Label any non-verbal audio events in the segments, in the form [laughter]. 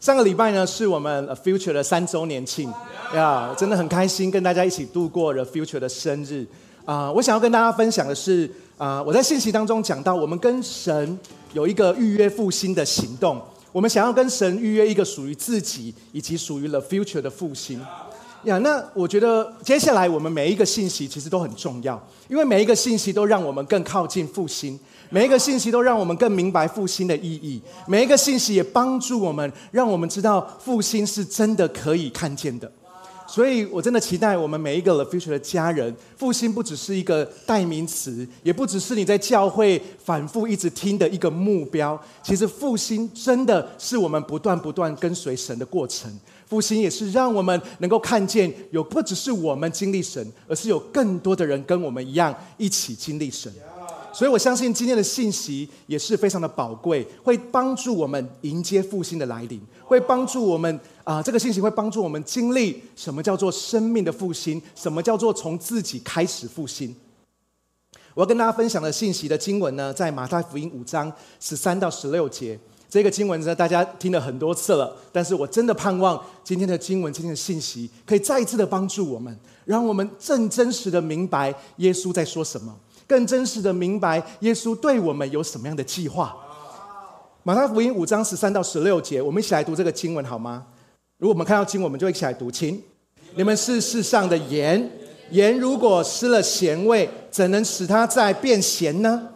上个礼拜呢，是我们 Future 的三周年庆呀，真的很开心，跟大家一起度过了 Future 的生日啊。我想要跟大家分享的是啊，我在信息当中讲到，我们跟神有一个预约复兴的行动，我们想要跟神预约一个属于自己以及属于 The Future 的复兴呀。那我觉得接下来我们每一个信息其实都很重要，因为每一个信息都让我们更靠近复兴。每一个信息都让我们更明白复兴的意义，每一个信息也帮助我们，让我们知道复兴是真的可以看见的。所以我真的期待我们每一个 The Future 的家人，复兴不只是一个代名词，也不只是你在教会反复一直听的一个目标。其实复兴真的是我们不断不断跟随神的过程。复兴也是让我们能够看见，有不只是我们经历神，而是有更多的人跟我们一样一起经历神。所以我相信今天的信息也是非常的宝贵，会帮助我们迎接复兴的来临，会帮助我们啊，这个信息会帮助我们经历什么叫做生命的复兴，什么叫做从自己开始复兴。我要跟大家分享的信息的经文呢，在马太福音五章十三到十六节。这个经文呢，大家听了很多次了，但是我真的盼望今天的经文、今天的信息，可以再一次的帮助我们，让我们更真实的明白耶稣在说什么。更真实的明白耶稣对我们有什么样的计划。马太福音五章十三到十六节，我们一起来读这个经文好吗？如果我们看到经文，我们就一起来读。请你们是世上的盐，盐如果失了咸味，怎能使它再变咸呢？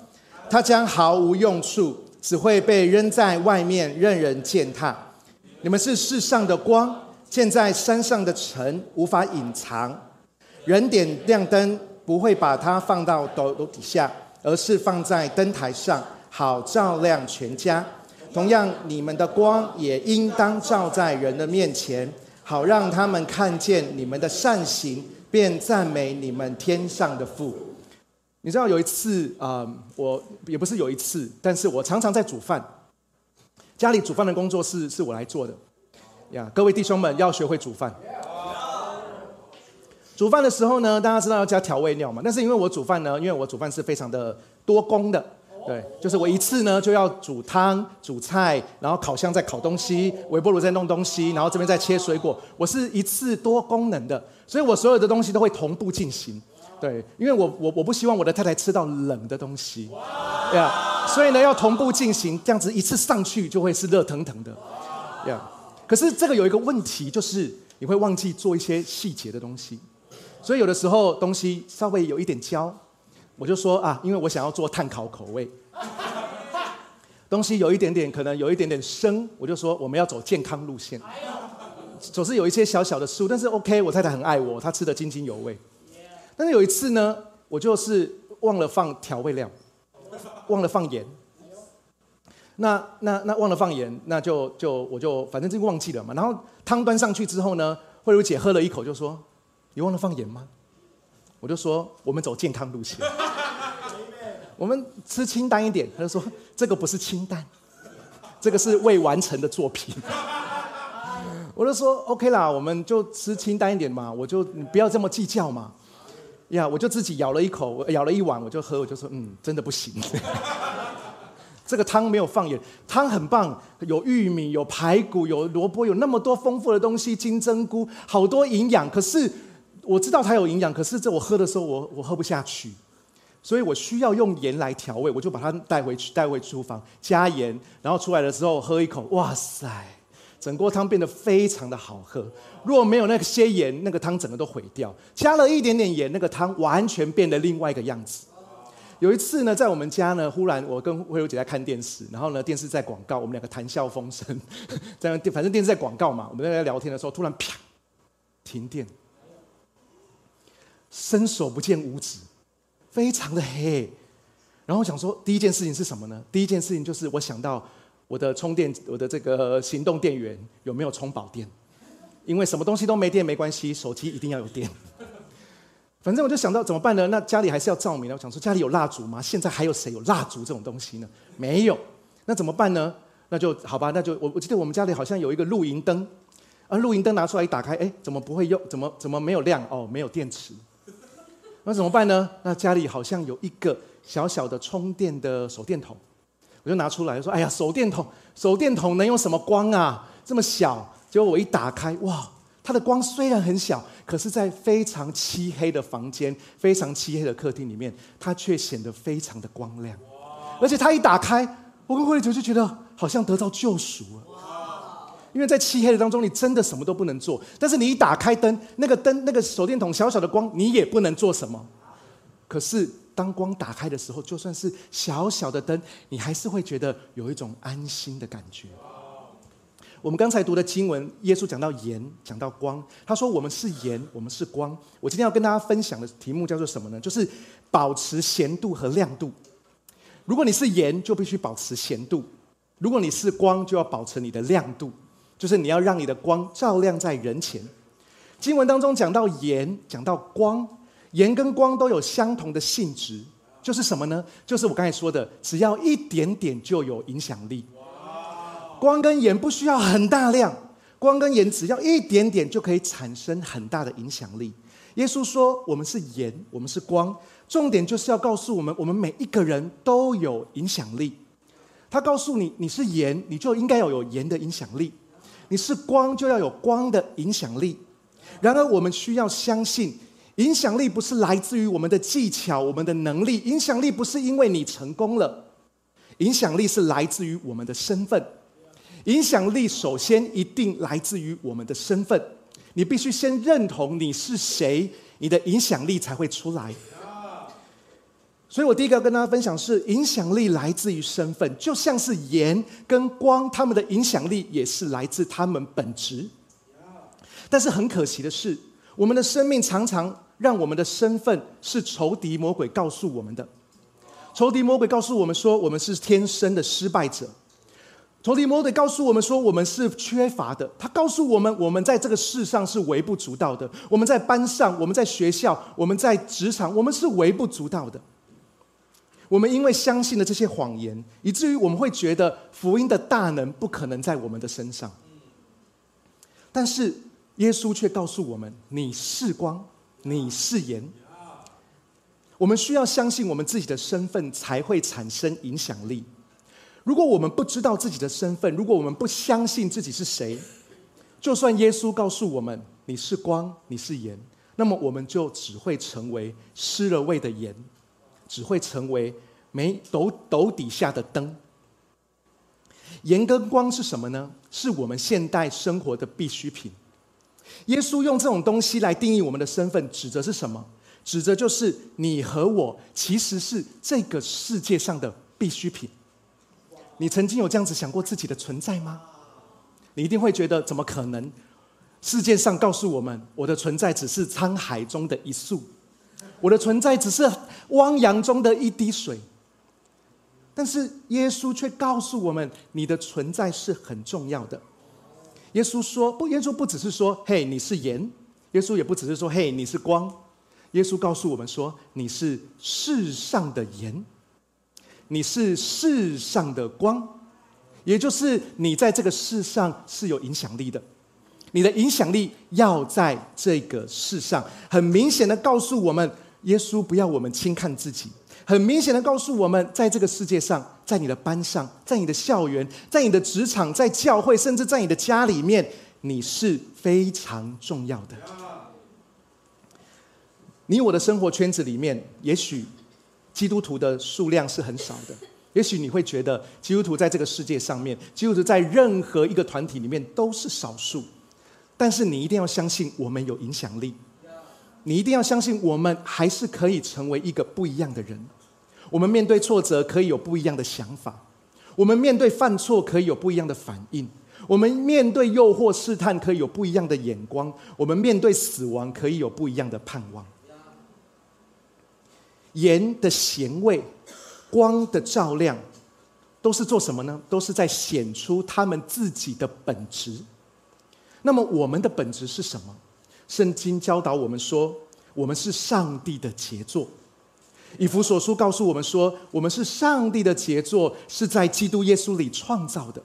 它将毫无用处，只会被扔在外面，任人践踏。你们是世上的光，建在山上的城，无法隐藏。人点亮灯。不会把它放到斗楼底下，而是放在灯台上，好照亮全家。同样，你们的光也应当照在人的面前，好让他们看见你们的善行，便赞美你们天上的父。你知道有一次啊，我也不是有一次，但是我常常在煮饭，家里煮饭的工作是是我来做的。呀，各位弟兄们要学会煮饭。煮饭的时候呢，大家知道要加调味料嘛？但是因为我煮饭呢，因为我煮饭是非常的多工的，对，就是我一次呢就要煮汤、煮菜，然后烤箱在烤东西，微波炉在弄东西，然后这边在切水果，我是一次多功能的，所以我所有的东西都会同步进行，对，因为我我我不希望我的太太吃到冷的东西，对啊，所以呢要同步进行，这样子一次上去就会是热腾腾的，呀，可是这个有一个问题，就是你会忘记做一些细节的东西。所以有的时候东西稍微有一点焦，我就说啊，因为我想要做碳烤口味，[laughs] 东西有一点点可能有一点点生，我就说我们要走健康路线，总是有一些小小的失误，但是 OK，我太太很爱我，她吃的津津有味。但是有一次呢，我就是忘了放调味料，忘了放盐。那那那忘了放盐，那就就我就反正就忘记了嘛。然后汤端上去之后呢，慧茹姐喝了一口就说。你忘了放盐吗？我就说我们走健康路线，[laughs] 我们吃清淡一点。他就说这个不是清淡，这个是未完成的作品。[laughs] 我就说 OK 啦，我们就吃清淡一点嘛，我就你不要这么计较嘛。呀，我就自己咬了一口，咬了一碗，我就喝，我就说嗯，真的不行。[laughs] 这个汤没有放盐，汤很棒，有玉米，有排骨，有萝卜，有那么多丰富的东西，金针菇，好多营养，可是。我知道它有营养，可是这我喝的时候，我我喝不下去，所以我需要用盐来调味。我就把它带回去，带回厨房加盐，然后出来的时候喝一口，哇塞，整锅汤变得非常的好喝。如果没有那些盐，那个汤整个都毁掉。加了一点点盐，那个汤完全变得另外一个样子。有一次呢，在我们家呢，忽然我跟慧茹姐在看电视，然后呢，电视在广告，我们两个谈笑风生，[laughs] 在反正电视在广告嘛，我们在聊天的时候，突然啪，停电。伸手不见五指，非常的黑。然后我想说，第一件事情是什么呢？第一件事情就是我想到我的充电，我的这个行动电源有没有充饱电？因为什么东西都没电没关系，手机一定要有电。反正我就想到怎么办呢？那家里还是要照明。我想说，家里有蜡烛吗？现在还有谁有蜡烛这种东西呢？没有。那怎么办呢？那就好吧。那就我我记得我们家里好像有一个露营灯，而露营灯拿出来一打开，哎，怎么不会用？怎么怎么没有亮？哦，没有电池。那怎么办呢？那家里好像有一个小小的充电的手电筒，我就拿出来说：“哎呀，手电筒，手电筒能用什么光啊？这么小，结果我一打开，哇，它的光虽然很小，可是在非常漆黑的房间、非常漆黑的客厅里面，它却显得非常的光亮。而且它一打开，我跟慧丽姐就觉得好像得到救赎了。因为在漆黑的当中，你真的什么都不能做。但是你一打开灯，那个灯、那个手电筒小小的光，你也不能做什么。可是当光打开的时候，就算是小小的灯，你还是会觉得有一种安心的感觉。我们刚才读的经文，耶稣讲到盐，讲到光，他说我们是盐，我们是光。我今天要跟大家分享的题目叫做什么呢？就是保持咸度和亮度。如果你是盐，就必须保持咸度；如果你是光，就要保持你的亮度。就是你要让你的光照亮在人前。经文当中讲到盐，讲到光，盐跟光都有相同的性质，就是什么呢？就是我刚才说的，只要一点点就有影响力。光跟盐不需要很大量，光跟盐只要一点点就可以产生很大的影响力。耶稣说：“我们是盐，我们是光，重点就是要告诉我们，我们每一个人都有影响力。他告诉你，你是盐，你就应该要有盐的影响力。”你是光，就要有光的影响力。然而，我们需要相信，影响力不是来自于我们的技巧、我们的能力。影响力不是因为你成功了，影响力是来自于我们的身份。影响力首先一定来自于我们的身份。你必须先认同你是谁，你的影响力才会出来。所以我第一个要跟大家分享是，影响力来自于身份，就像是盐跟光，他们的影响力也是来自他们本质。但是很可惜的是，我们的生命常常让我们的身份是仇敌魔鬼告诉我们的。仇敌魔鬼告诉我们说，我们是天生的失败者。仇敌魔鬼告诉我们说，我们是缺乏的。他告诉我们，我们在这个世上是微不足道的。我们在班上，我们在学校，我们在职场，我们是微不足道的。我们因为相信了这些谎言，以至于我们会觉得福音的大能不可能在我们的身上。但是耶稣却告诉我们：“你是光，你是盐。”我们需要相信我们自己的身份，才会产生影响力。如果我们不知道自己的身份，如果我们不相信自己是谁，就算耶稣告诉我们“你是光，你是盐”，那么我们就只会成为失了味的盐。只会成为没斗斗底下的灯。盐跟光是什么呢？是我们现代生活的必需品。耶稣用这种东西来定义我们的身份，指的是什么？指的就是你和我其实是这个世界上的必需品。你曾经有这样子想过自己的存在吗？你一定会觉得怎么可能？世界上告诉我们，我的存在只是沧海中的一粟。我的存在只是汪洋中的一滴水，但是耶稣却告诉我们，你的存在是很重要的。耶稣说：“不，耶稣不只是说，嘿，你是盐；耶稣也不只是说，嘿，你是光。耶稣告诉我们说，你是世上的盐，你是世上的光，也就是你在这个世上是有影响力的。”你的影响力要在这个世上，很明显的告诉我们，耶稣不要我们轻看自己，很明显的告诉我们，在这个世界上，在你的班上，在你的校园，在你的职场，在教会，甚至在你的家里面，你是非常重要的。你我的生活圈子里面，也许基督徒的数量是很少的，也许你会觉得基督徒在这个世界上面，基督徒在任何一个团体里面都是少数。但是你一定要相信，我们有影响力。你一定要相信，我们还是可以成为一个不一样的人。我们面对挫折可以有不一样的想法，我们面对犯错可以有不一样的反应，我们面对诱惑试探可以有不一样的眼光，我们面对死亡可以有不一样的盼望。盐的咸味，光的照亮，都是做什么呢？都是在显出他们自己的本质。那么我们的本质是什么？圣经教导我们说，我们是上帝的杰作。以弗所书告诉我们说，我们是上帝的杰作，是在基督耶稣里创造的，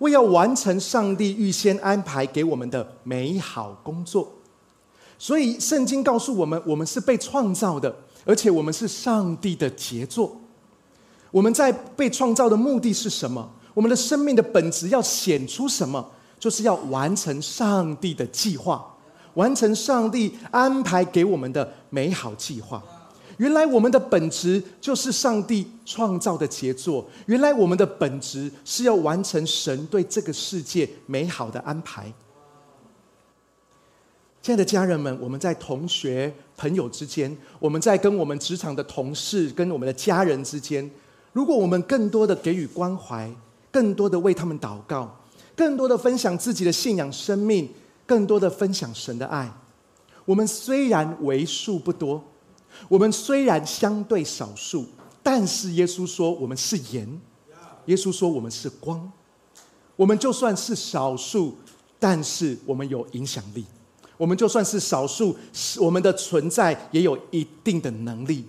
为要完成上帝预先安排给我们的美好工作。所以圣经告诉我们，我们是被创造的，而且我们是上帝的杰作。我们在被创造的目的是什么？我们的生命的本质要显出什么？就是要完成上帝的计划，完成上帝安排给我们的美好计划。原来我们的本质就是上帝创造的杰作。原来我们的本质是要完成神对这个世界美好的安排。亲爱的家人们，我们在同学、朋友之间，我们在跟我们职场的同事、跟我们的家人之间，如果我们更多的给予关怀，更多的为他们祷告，更多的分享自己的信仰生命，更多的分享神的爱，我们虽然为数不多。我们虽然相对少数，但是耶稣说我们是盐，耶稣说我们是光。我们就算是少数，但是我们有影响力。我们就算是少数，我们的存在也有一定的能力。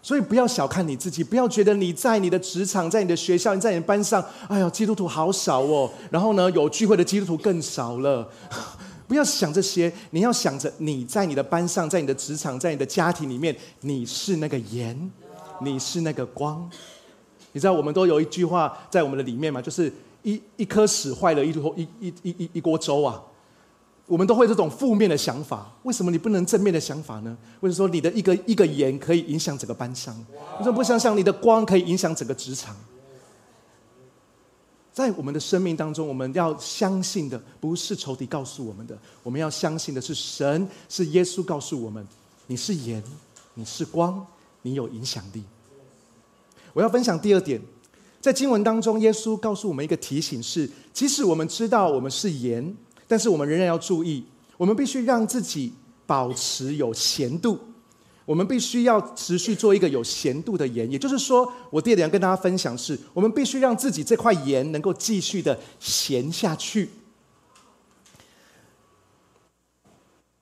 所以不要小看你自己，不要觉得你在你的职场、在你的学校、你在你的班上，哎呀，基督徒好少哦。然后呢，有聚会的基督徒更少了。[laughs] 不要想这些，你要想着你在你的班上，在你的职场，在你的家庭里面，你是那个盐，你是那个光。你知道我们都有一句话在我们的里面嘛，就是一一颗屎坏了一锅一一一一一锅粥啊。我们都会这种负面的想法，为什么你不能正面的想法呢？或者说你的一个一个盐可以影响整个班上？为什么不想想你的光可以影响整个职场？在我们的生命当中，我们要相信的不是仇敌告诉我们的，我们要相信的是神，是耶稣告诉我们：你是盐，你是光，你有影响力。我要分享第二点，在经文当中，耶稣告诉我们一个提醒是：即使我们知道我们是盐，但是我们仍然要注意，我们必须让自己保持有咸度。我们必须要持续做一个有咸度的盐，也就是说，我第二点跟大家分享是，我们必须让自己这块盐能够继续的咸下去。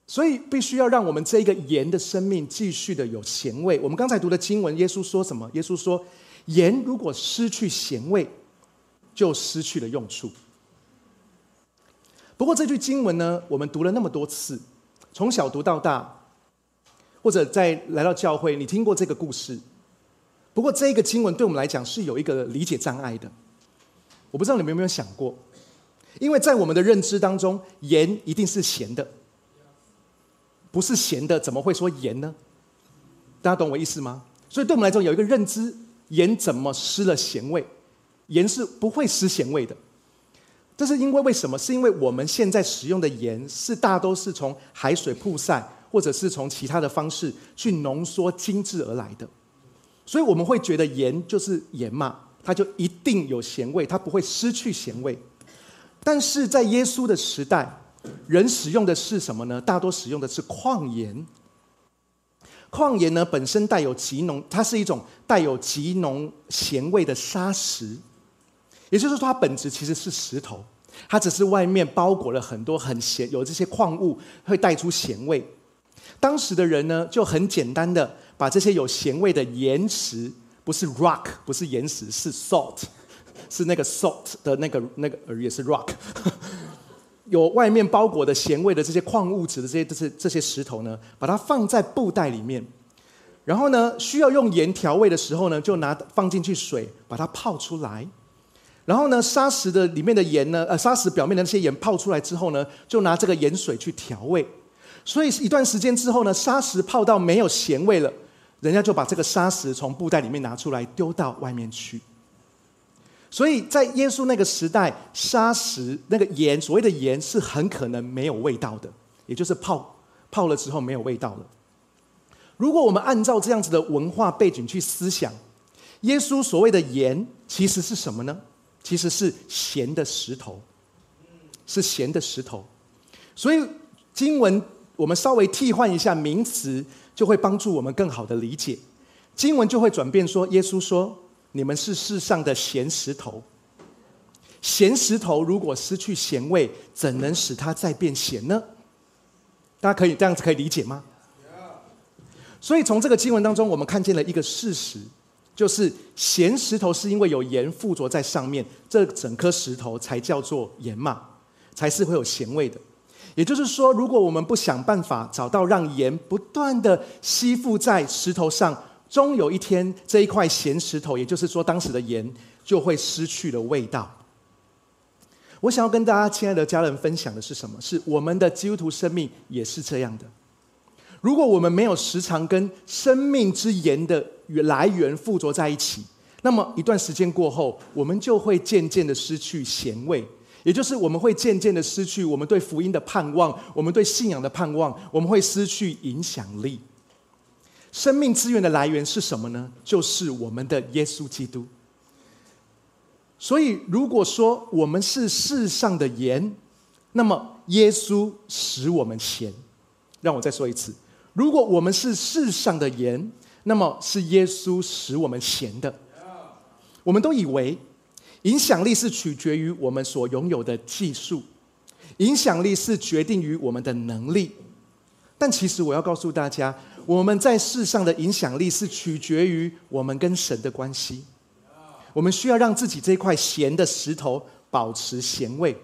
所以，必须要让我们这一个盐的生命继续的有咸味。我们刚才读的经文，耶稣说什么？耶稣说，盐如果失去咸味，就失去了用处。不过，这句经文呢，我们读了那么多次，从小读到大。或者在来到教会，你听过这个故事？不过这一个经文对我们来讲是有一个理解障碍的。我不知道你们有没有想过，因为在我们的认知当中，盐一定是咸的，不是咸的怎么会说盐呢？大家懂我意思吗？所以对我们来说有一个认知，盐怎么失了咸味？盐是不会失咸味的。这是因为为什么？是因为我们现在使用的盐是大都是从海水曝晒。或者是从其他的方式去浓缩精致而来的，所以我们会觉得盐就是盐嘛，它就一定有咸味，它不会失去咸味。但是在耶稣的时代，人使用的是什么呢？大多使用的是矿盐。矿盐呢本身带有极浓，它是一种带有极浓咸味的砂石，也就是说它本质其实是石头，它只是外面包裹了很多很咸，有这些矿物会带出咸味。当时的人呢，就很简单的把这些有咸味的岩石，不是 rock，不是岩石，是 salt，是那个 salt 的那个那个也是 rock，[laughs] 有外面包裹的咸味的这些矿物质的这些这些这些石头呢，把它放在布袋里面，然后呢，需要用盐调味的时候呢，就拿放进去水把它泡出来，然后呢，砂石的里面的盐呢，呃，砂石表面的那些盐泡出来之后呢，就拿这个盐水去调味。所以一段时间之后呢，砂石泡到没有咸味了，人家就把这个砂石从布袋里面拿出来丢到外面去。所以在耶稣那个时代，砂石那个盐，所谓的盐是很可能没有味道的，也就是泡泡了之后没有味道了。如果我们按照这样子的文化背景去思想，耶稣所谓的盐其实是什么呢？其实是咸的石头，是咸的石头。所以经文。我们稍微替换一下名词，就会帮助我们更好的理解经文，就会转变说：耶稣说，你们是世上的咸石头。咸石头如果失去咸味，怎能使它再变咸呢？大家可以这样子可以理解吗？所以从这个经文当中，我们看见了一个事实，就是咸石头是因为有盐附着在上面，这整颗石头才叫做盐嘛，才是会有咸味的。也就是说，如果我们不想办法找到让盐不断的吸附在石头上，终有一天这一块咸石头，也就是说当时的盐，就会失去了味道。我想要跟大家亲爱的家人分享的是什么？是我们的基督徒生命也是这样的。如果我们没有时常跟生命之盐的与来源附着在一起，那么一段时间过后，我们就会渐渐的失去咸味，也就是我们会渐渐的失去我们对福音的盼望，我们对信仰的盼望，我们会失去影响力。生命资源的来源是什么呢？就是我们的耶稣基督。所以，如果说我们是世上的盐，那么耶稣使我们咸。让我再说一次：如果我们是世上的盐，那么是耶稣使我们咸的。我们都以为影响力是取决于我们所拥有的技术，影响力是决定于我们的能力。但其实我要告诉大家，我们在世上的影响力是取决于我们跟神的关系。我们需要让自己这块咸的石头保持咸味，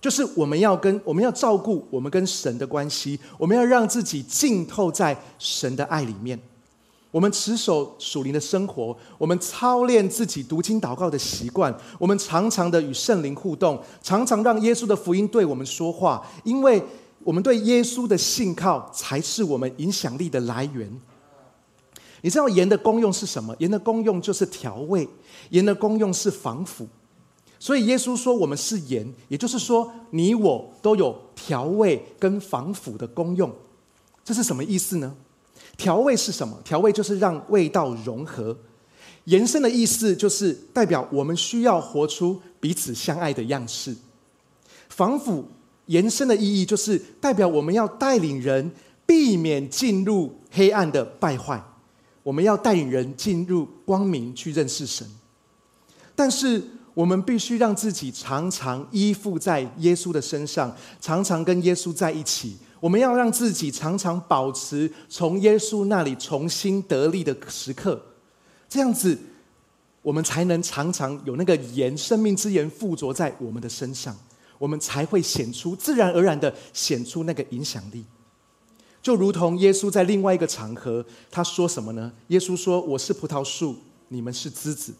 就是我们要跟我们要照顾我们跟神的关系，我们要让自己浸透在神的爱里面。我们持守属灵的生活，我们操练自己读经祷告的习惯，我们常常的与圣灵互动，常常让耶稣的福音对我们说话，因为我们对耶稣的信靠才是我们影响力的来源。你知道盐的功用是什么？盐的功用就是调味，盐的功用是防腐。所以耶稣说我们是盐，也就是说你我都有调味跟防腐的功用。这是什么意思呢？调味是什么？调味就是让味道融合。延伸的意思就是代表我们需要活出彼此相爱的样式。防腐延伸的意义就是代表我们要带领人避免进入黑暗的败坏。我们要带领人进入光明，去认识神。但是，我们必须让自己常常依附在耶稣的身上，常常跟耶稣在一起。我们要让自己常常保持从耶稣那里重新得力的时刻，这样子，我们才能常常有那个盐，生命之盐附着在我们的身上，我们才会显出自然而然的显出那个影响力。就如同耶稣在另外一个场合，他说什么呢？耶稣说：“我是葡萄树，你们是枝子，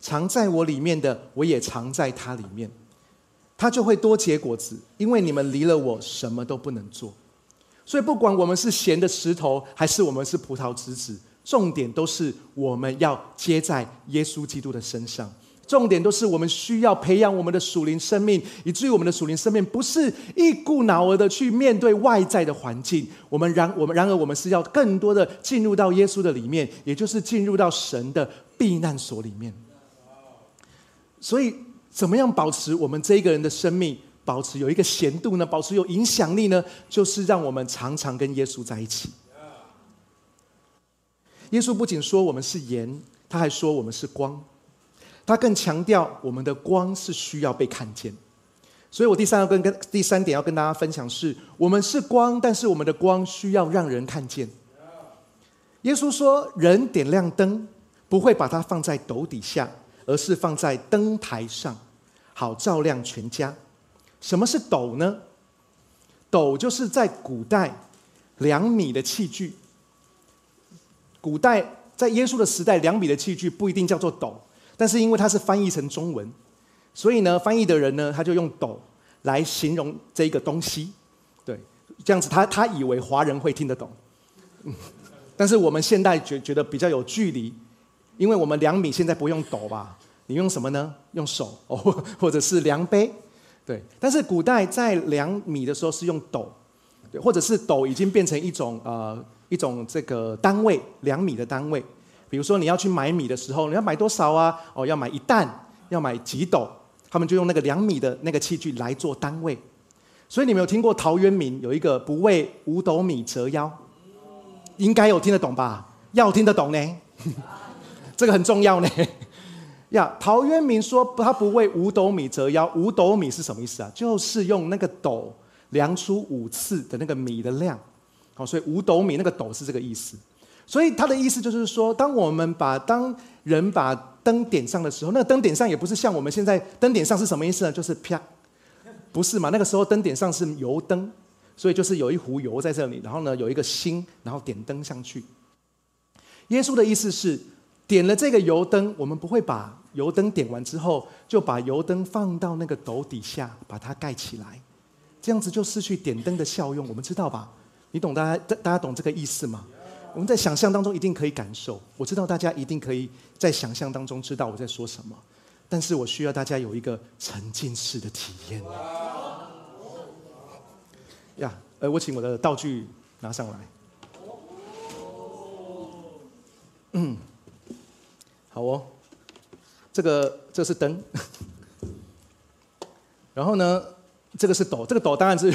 藏在我里面的，我也藏在他里面，他就会多结果子。因为你们离了我，什么都不能做。所以，不管我们是咸的石头，还是我们是葡萄枝子，重点都是我们要接在耶稣基督的身上。”重点都是我们需要培养我们的属灵生命，以至于我们的属灵生命不是一股脑儿的去面对外在的环境。我们然我们然而我们是要更多的进入到耶稣的里面，也就是进入到神的避难所里面。所以，怎么样保持我们这一个人的生命保持有一个咸度呢？保持有影响力呢？就是让我们常常跟耶稣在一起。耶稣不仅说我们是盐，他还说我们是光。他更强调，我们的光是需要被看见，所以我第三要跟跟第三点要跟大家分享是，我们是光，但是我们的光需要让人看见。耶稣说，人点亮灯，不会把它放在斗底下，而是放在灯台上，好照亮全家。什么是斗呢？斗就是在古代两米的器具。古代在耶稣的时代，两米的器具不一定叫做斗。但是因为它是翻译成中文，所以呢，翻译的人呢，他就用“斗”来形容这一个东西，对，这样子他他以为华人会听得懂，[laughs] 但是我们现代觉觉得比较有距离，因为我们量米现在不用斗吧？你用什么呢？用手哦，[laughs] 或者是量杯，对。但是古代在量米的时候是用斗，对，或者是斗已经变成一种呃一种这个单位量米的单位。比如说你要去买米的时候，你要买多少啊？哦，要买一担，要买几斗？他们就用那个量米的那个器具来做单位。所以你没有听过陶渊明有一个“不为五斗米折腰”，应该有听得懂吧？要听得懂呢，这个很重要呢。[laughs] 呀，陶渊明说他不为五斗米折腰，五斗米是什么意思啊？就是用那个斗量出五次的那个米的量。好，所以五斗米那个斗是这个意思。所以他的意思就是说，当我们把当人把灯点上的时候，那个灯点上也不是像我们现在灯点上是什么意思呢？就是啪，不是嘛？那个时候灯点上是油灯，所以就是有一壶油在这里，然后呢有一个星，然后点灯上去。耶稣的意思是，点了这个油灯，我们不会把油灯点完之后就把油灯放到那个斗底下把它盖起来，这样子就失去点灯的效用。我们知道吧？你懂大家大家懂这个意思吗？我们在想象当中一定可以感受，我知道大家一定可以在想象当中知道我在说什么，但是我需要大家有一个沉浸式的体验。呀，呃，我请我的道具拿上来。嗯，好哦，这个这是灯，[laughs] 然后呢，这个是斗，这个斗当然是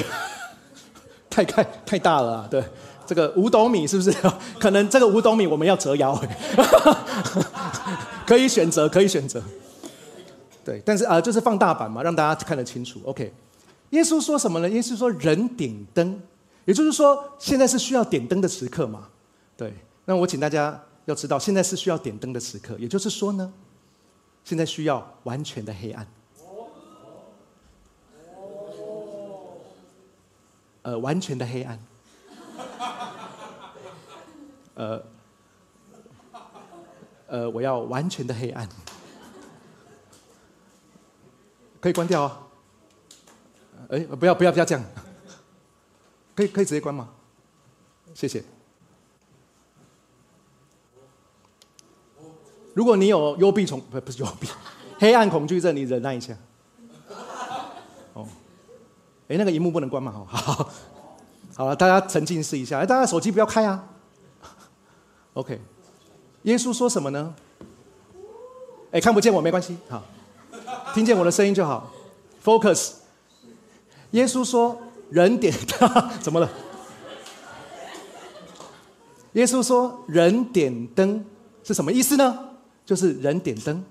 [laughs] 太太太大了，对，这个五斗米是不是？[laughs] 可能这个五斗米我们要折腰，可以选择，可以选择，对，但是啊，就是放大版嘛，让大家看得清楚。OK，耶稣说什么呢？耶稣说人点灯，也就是说现在是需要点灯的时刻嘛，对，那我请大家。要知道，现在是需要点灯的时刻，也就是说呢，现在需要完全的黑暗。呃，完全的黑暗。呃，呃，我要完全的黑暗。可以关掉啊。哎，不要不要不要这样。可以可以直接关吗？谢谢。如果你有幽闭恐不不是幽闭，[laughs] 黑暗恐惧症，你忍耐一下。哦，哎，那个荧幕不能关嘛？好，好了，大家沉浸试一下。哎，大家手机不要开啊。[laughs] OK，耶稣说什么呢？哎，看不见我没关系，好，听见我的声音就好。Focus。耶稣说：“人点灯，[laughs] 怎么了？”耶稣说：“人点灯是什么意思呢？”就是人点灯。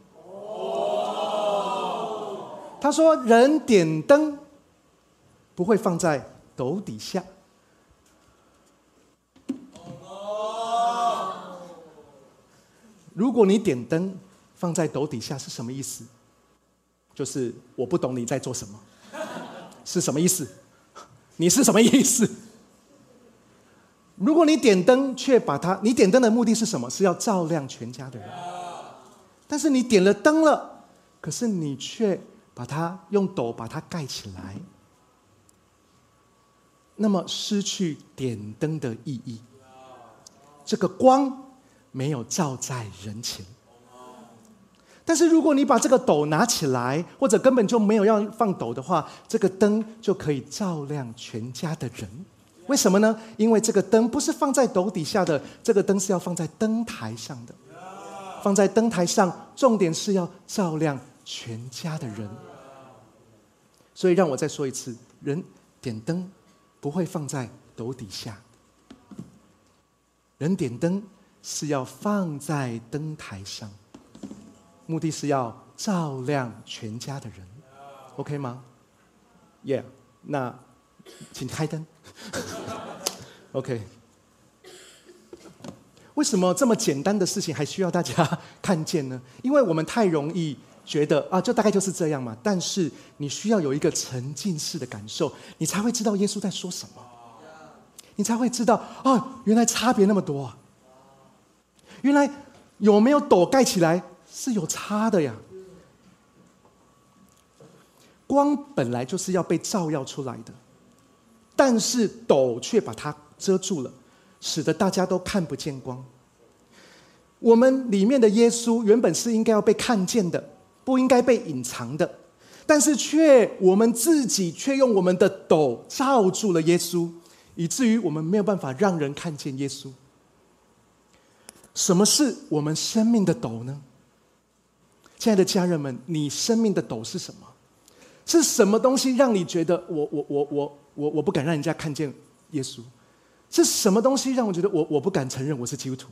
他说：“人点灯不会放在斗底下。如果你点灯放在斗底下是什么意思？就是我不懂你在做什么，是什么意思？你是什么意思？如果你点灯却把它，你点灯的目的是什么？是要照亮全家的人。”但是你点了灯了，可是你却把它用斗把它盖起来，那么失去点灯的意义。这个光没有照在人前。但是如果你把这个斗拿起来，或者根本就没有要放斗的话，这个灯就可以照亮全家的人。为什么呢？因为这个灯不是放在斗底下的，这个灯是要放在灯台上的。放在灯台上，重点是要照亮全家的人。所以让我再说一次：人点灯不会放在斗底下，人点灯是要放在灯台上，目的是要照亮全家的人。OK 吗？Yeah，那请开灯。[laughs] OK。为什么这么简单的事情还需要大家看见呢？[laughs] 因为我们太容易觉得啊，就大概就是这样嘛。但是你需要有一个沉浸式的感受，你才会知道耶稣在说什么，你才会知道啊，原来差别那么多啊！原来有没有斗盖起来是有差的呀？光本来就是要被照耀出来的，但是斗却把它遮住了。使得大家都看不见光。我们里面的耶稣原本是应该要被看见的，不应该被隐藏的，但是却我们自己却用我们的斗罩住了耶稣，以至于我们没有办法让人看见耶稣。什么是我们生命的斗呢？亲爱的家人们，你生命的斗是什么？是什么东西让你觉得我我我我我我不敢让人家看见耶稣？是什么东西让我觉得我我不敢承认我是基督徒？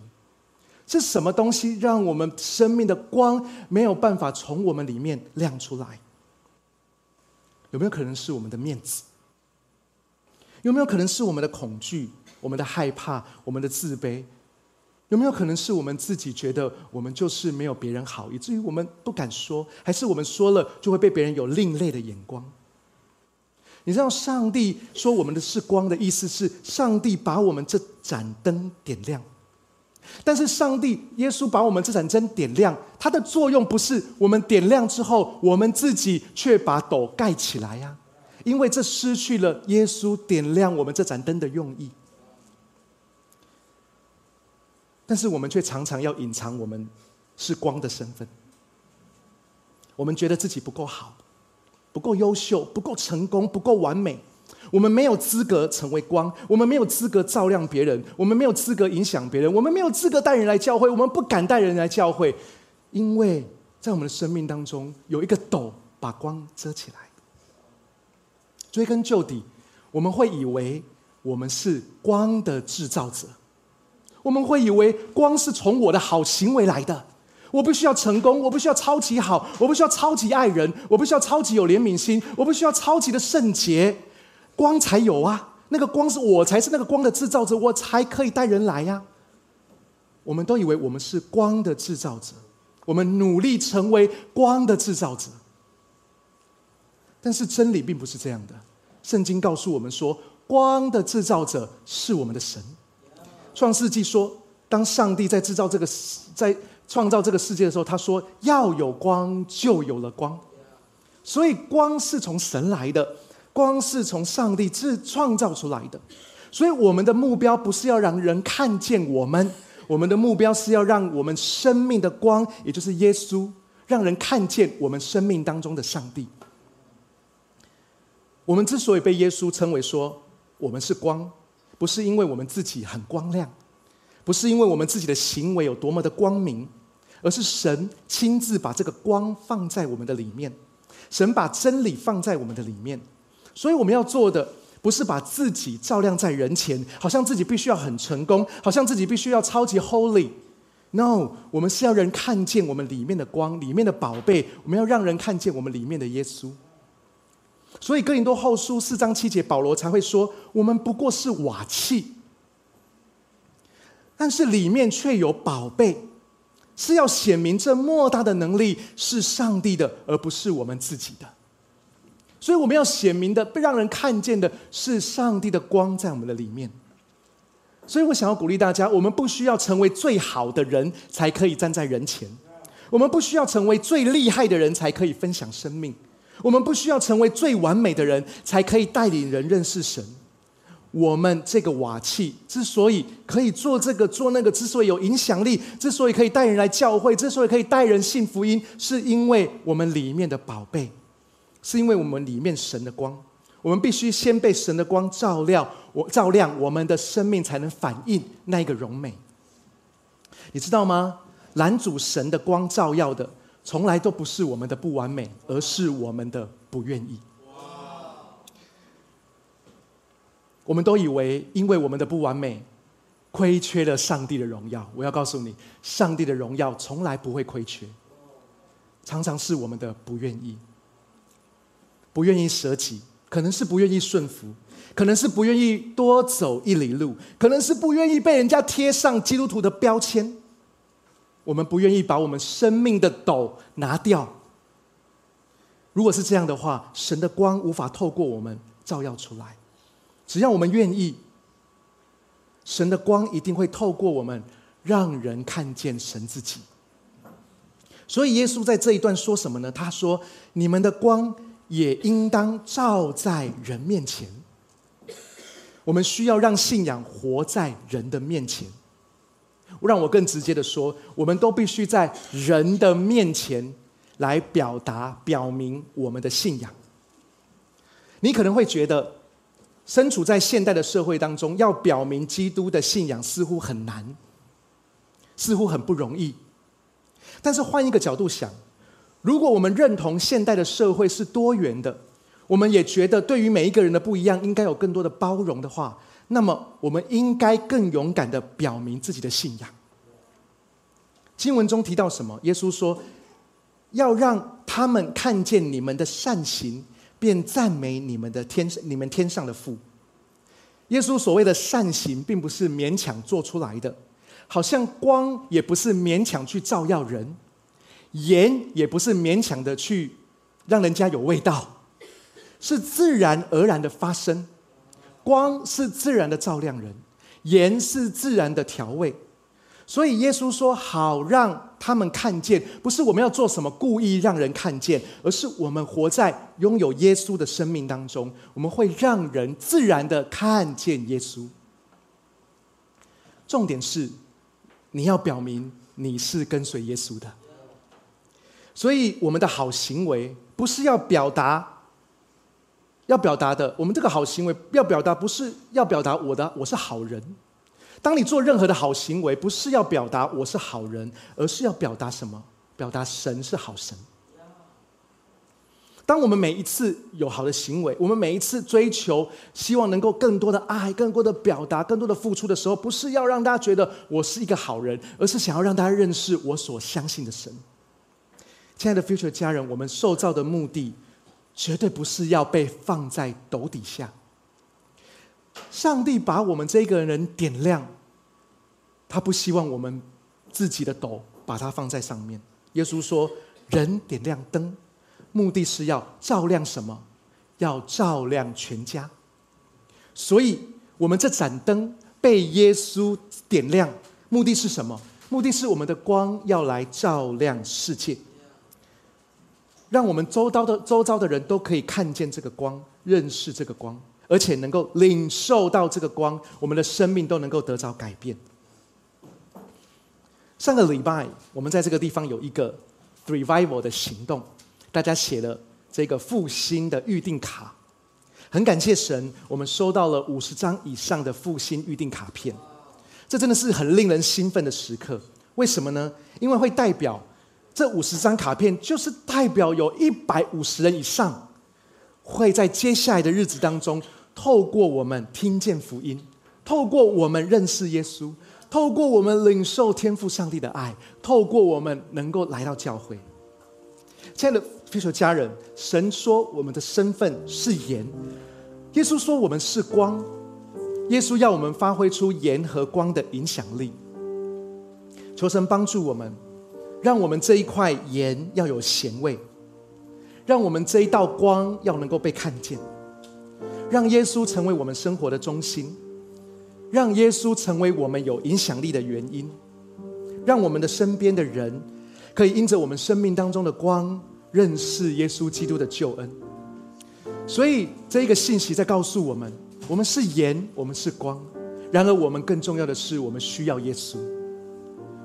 是什么东西让我们生命的光没有办法从我们里面亮出来？有没有可能是我们的面子？有没有可能是我们的恐惧、我们的害怕、我们的自卑？有没有可能是我们自己觉得我们就是没有别人好，以至于我们不敢说？还是我们说了就会被别人有另类的眼光？你知道上帝说我们的是光的意思是，上帝把我们这盏灯点亮，但是上帝耶稣把我们这盏灯点亮，它的作用不是我们点亮之后，我们自己却把斗盖起来呀，因为这失去了耶稣点亮我们这盏灯的用意。但是我们却常常要隐藏我们是光的身份，我们觉得自己不够好，不够优秀，不够成功，不够完美。我们没有资格成为光，我们没有资格照亮别人，我们没有资格影响别人，我们没有资格带人来教会，我们不敢带人来教会，因为在我们的生命当中有一个斗把光遮起来。追根究底，我们会以为我们是光的制造者，我们会以为光是从我的好行为来的，我不需要成功，我不需要超级好，我不需要超级爱人，我不需要超级有怜悯心，我不需要超级的圣洁。光才有啊，那个光是我才是那个光的制造者，我才可以带人来呀。我们都以为我们是光的制造者，我们努力成为光的制造者。但是真理并不是这样的，圣经告诉我们说，光的制造者是我们的神。创世纪说，当上帝在制造这个在创造这个世界的时候，他说要有光，就有了光。所以光是从神来的。光是从上帝自创造出来的，所以我们的目标不是要让人看见我们，我们的目标是要让我们生命的光，也就是耶稣，让人看见我们生命当中的上帝。我们之所以被耶稣称为说我们是光，不是因为我们自己很光亮，不是因为我们自己的行为有多么的光明，而是神亲自把这个光放在我们的里面，神把真理放在我们的里面。所以我们要做的，不是把自己照亮在人前，好像自己必须要很成功，好像自己必须要超级 holy。No，我们是要人看见我们里面的光，里面的宝贝。我们要让人看见我们里面的耶稣。所以哥林多后书四章七节，保罗才会说：我们不过是瓦器，但是里面却有宝贝，是要显明这莫大的能力是上帝的，而不是我们自己的。所以我们要显明的、被让人看见的是上帝的光在我们的里面。所以我想要鼓励大家：我们不需要成为最好的人才可以站在人前；我们不需要成为最厉害的人才可以分享生命；我们不需要成为最完美的人才可以带领人认识神。我们这个瓦器之所以可以做这个做那个，之所以有影响力，之所以可以带人来教会，之所以可以带人信福音，是因为我们里面的宝贝。是因为我们里面神的光，我们必须先被神的光照亮，我照亮我们的生命，才能反映那个荣美。你知道吗？拦阻神的光照耀的，从来都不是我们的不完美，而是我们的不愿意。我们都以为，因为我们的不完美，亏缺了上帝的荣耀。我要告诉你，上帝的荣耀从来不会亏缺，常常是我们的不愿意。不愿意舍己，可能是不愿意顺服，可能是不愿意多走一里路，可能是不愿意被人家贴上基督徒的标签。我们不愿意把我们生命的斗拿掉。如果是这样的话，神的光无法透过我们照耀出来。只要我们愿意，神的光一定会透过我们，让人看见神自己。所以耶稣在这一段说什么呢？他说：“你们的光。”也应当照在人面前。我们需要让信仰活在人的面前。让我更直接的说，我们都必须在人的面前来表达、表明我们的信仰。你可能会觉得，身处在现代的社会当中，要表明基督的信仰似乎很难，似乎很不容易。但是换一个角度想。如果我们认同现代的社会是多元的，我们也觉得对于每一个人的不一样应该有更多的包容的话，那么我们应该更勇敢的表明自己的信仰。经文中提到什么？耶稣说：“要让他们看见你们的善行，便赞美你们的天你们天上的父。”耶稣所谓的善行，并不是勉强做出来的，好像光也不是勉强去照耀人。盐也不是勉强的去让人家有味道，是自然而然的发生。光是自然的照亮人，盐是自然的调味。所以耶稣说：“好让他们看见，不是我们要做什么故意让人看见，而是我们活在拥有耶稣的生命当中，我们会让人自然的看见耶稣。重点是，你要表明你是跟随耶稣的。所以我们的好行为不是要表达，要表达的，我们这个好行为要表达，不是要表达我的我是好人。”当你做任何的好行为，不是要表达我是好人，而是要表达什么？表达神是好神。当我们每一次有好的行为，我们每一次追求，希望能够更多的爱、更多的表达、更多的付出的时候，不是要让大家觉得我是一个好人，而是想要让大家认识我所相信的神。亲爱的 Future 家人，我们受造的目的，绝对不是要被放在斗底下。上帝把我们这个人点亮，他不希望我们自己的斗把它放在上面。耶稣说：“人点亮灯，目的是要照亮什么？要照亮全家。所以，我们这盏灯被耶稣点亮，目的是什么？目的是我们的光要来照亮世界，让我们周遭的周遭的人都可以看见这个光，认识这个光。”而且能够领受到这个光，我们的生命都能够得着改变。上个礼拜，我们在这个地方有一个 revival 的行动，大家写了这个复兴的预定卡，很感谢神，我们收到了五十张以上的复兴预定卡片，这真的是很令人兴奋的时刻。为什么呢？因为会代表这五十张卡片，就是代表有一百五十人以上会在接下来的日子当中。透过我们听见福音，透过我们认识耶稣，透过我们领受天赋上帝的爱，透过我们能够来到教会。亲爱的非属家人，神说我们的身份是盐，耶稣说我们是光，耶稣要我们发挥出盐和光的影响力。求神帮助我们，让我们这一块盐要有咸味，让我们这一道光要能够被看见。让耶稣成为我们生活的中心，让耶稣成为我们有影响力的原因，让我们的身边的人可以因着我们生命当中的光，认识耶稣基督的救恩。所以这一个信息在告诉我们：我们是盐，我们是光。然而，我们更重要的是，我们需要耶稣。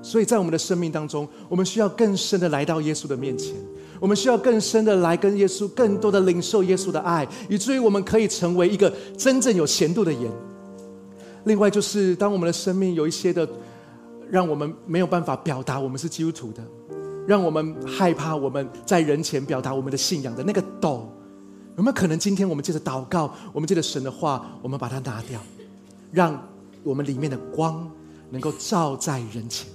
所以在我们的生命当中，我们需要更深的来到耶稣的面前。我们需要更深的来跟耶稣，更多的领受耶稣的爱，以至于我们可以成为一个真正有咸度的盐。另外，就是当我们的生命有一些的，让我们没有办法表达我们是基督徒的，让我们害怕我们在人前表达我们的信仰的那个斗，有没有可能今天我们借着祷告，我们借着神的话，我们把它拿掉，让我们里面的光能够照在人前？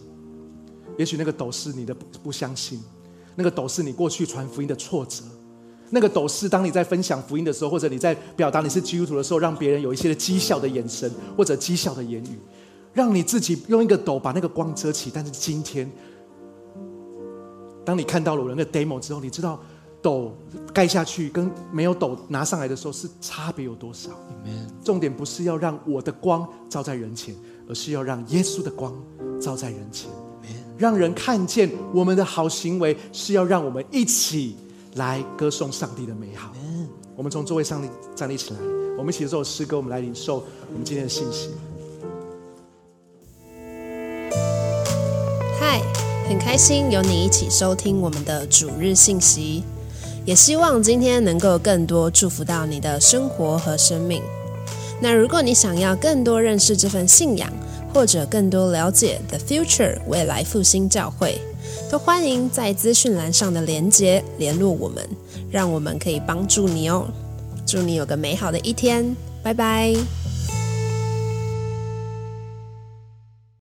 也许那个斗是你的不不相信。那个斗是你过去传福音的挫折，那个斗是当你在分享福音的时候，或者你在表达你是基督徒的时候，让别人有一些的讥笑的眼神或者讥笑的言语，让你自己用一个斗把那个光遮起。但是今天，当你看到了我的 demo 之后，你知道斗盖下去跟没有斗拿上来的时候是差别有多少？重点不是要让我的光照在人前，而是要让耶稣的光照在人前。让人看见我们的好行为，是要让我们一起来歌颂上帝的美好。我们从座位上站立起来，我们一起这首诗歌，我们来领受我们今天的信息。嗨，很开心有你一起收听我们的主日信息，也希望今天能够更多祝福到你的生活和生命。那如果你想要更多认识这份信仰，或者更多了解 The Future 未来复兴教会，都欢迎在资讯栏上的连接联络我们，让我们可以帮助你哦。祝你有个美好的一天，拜拜。